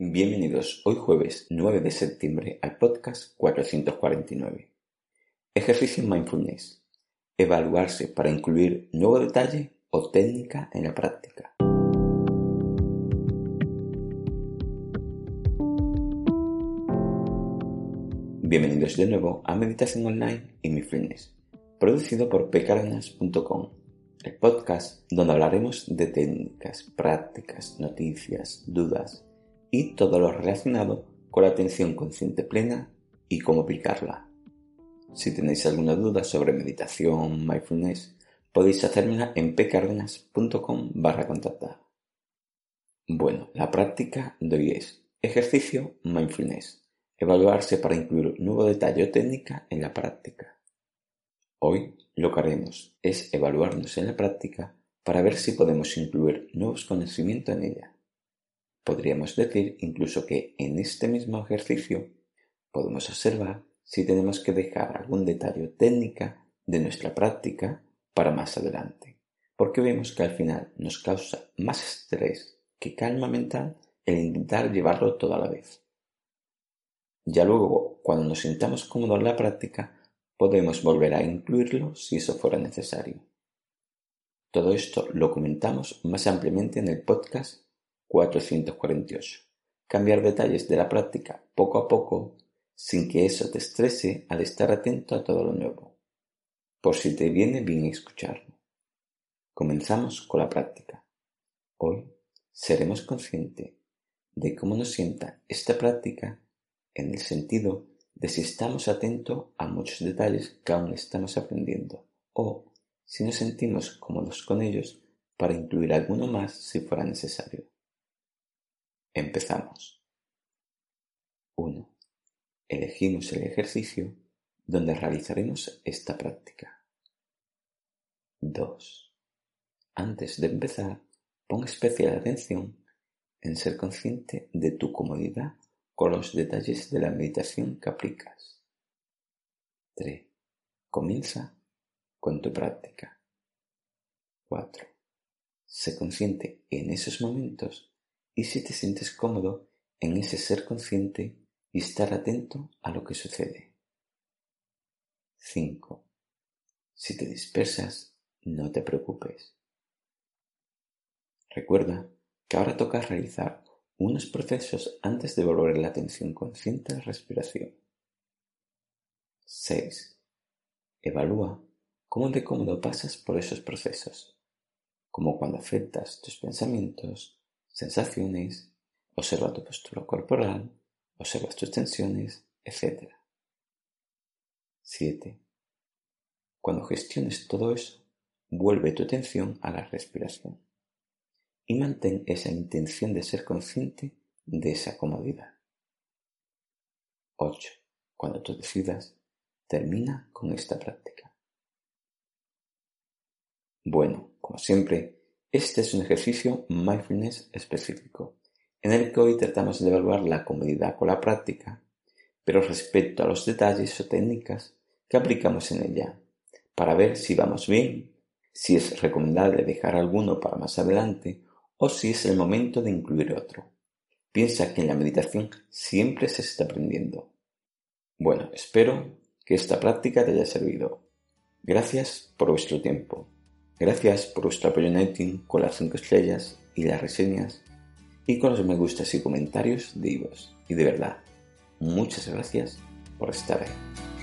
Bienvenidos hoy jueves 9 de septiembre al podcast 449. Ejercicio Mindfulness. Evaluarse para incluir nuevo detalle o técnica en la práctica. Bienvenidos de nuevo a Meditación Online y Mindfulness, producido por pecaranas.com, el podcast donde hablaremos de técnicas, prácticas, noticias, dudas y todo lo relacionado con la atención consciente plena y cómo aplicarla. Si tenéis alguna duda sobre meditación, mindfulness, podéis hacérmela en pcardenas.com barra contactar. Bueno, la práctica de hoy es ejercicio mindfulness, evaluarse para incluir nuevo detalle o técnica en la práctica. Hoy lo que haremos es evaluarnos en la práctica para ver si podemos incluir nuevos conocimientos en ella. Podríamos decir incluso que en este mismo ejercicio podemos observar si tenemos que dejar algún detalle técnica de nuestra práctica para más adelante, porque vemos que al final nos causa más estrés que calma mental el intentar llevarlo todo a la vez. Ya luego, cuando nos sintamos cómodos en la práctica, podemos volver a incluirlo si eso fuera necesario. Todo esto lo comentamos más ampliamente en el podcast 448. Cambiar detalles de la práctica poco a poco sin que eso te estrese al estar atento a todo lo nuevo, por si te viene bien escucharlo. Comenzamos con la práctica. Hoy seremos conscientes de cómo nos sienta esta práctica en el sentido de si estamos atentos a muchos detalles que aún estamos aprendiendo o si nos sentimos cómodos con ellos para incluir alguno más si fuera necesario. Empezamos. 1. Elegimos el ejercicio donde realizaremos esta práctica. 2. Antes de empezar, pon especial atención en ser consciente de tu comodidad con los detalles de la meditación que aplicas. 3. Comienza con tu práctica. 4. Sé consciente en esos momentos y si te sientes cómodo en ese ser consciente y estar atento a lo que sucede. 5. Si te dispersas, no te preocupes. Recuerda que ahora toca realizar unos procesos antes de volver la atención consciente a la respiración. 6. Evalúa cómo de cómodo pasas por esos procesos, como cuando afectas tus pensamientos, sensaciones, observa tu postura corporal, observa tus tensiones, etc. 7. Cuando gestiones todo eso, vuelve tu atención a la respiración y mantén esa intención de ser consciente de esa comodidad. 8. Cuando tú decidas, termina con esta práctica. Bueno, como siempre, este es un ejercicio mindfulness específico, en el que hoy tratamos de evaluar la comodidad con la práctica, pero respecto a los detalles o técnicas que aplicamos en ella, para ver si vamos bien, si es recomendable dejar alguno para más adelante o si es el momento de incluir otro. Piensa que en la meditación siempre se está aprendiendo. Bueno, espero que esta práctica te haya servido. Gracias por vuestro tiempo. Gracias por vuestro apoyo en iTunes con las 5 estrellas y las reseñas y con los me gustas y comentarios de vos. Y de verdad, muchas gracias por estar ahí.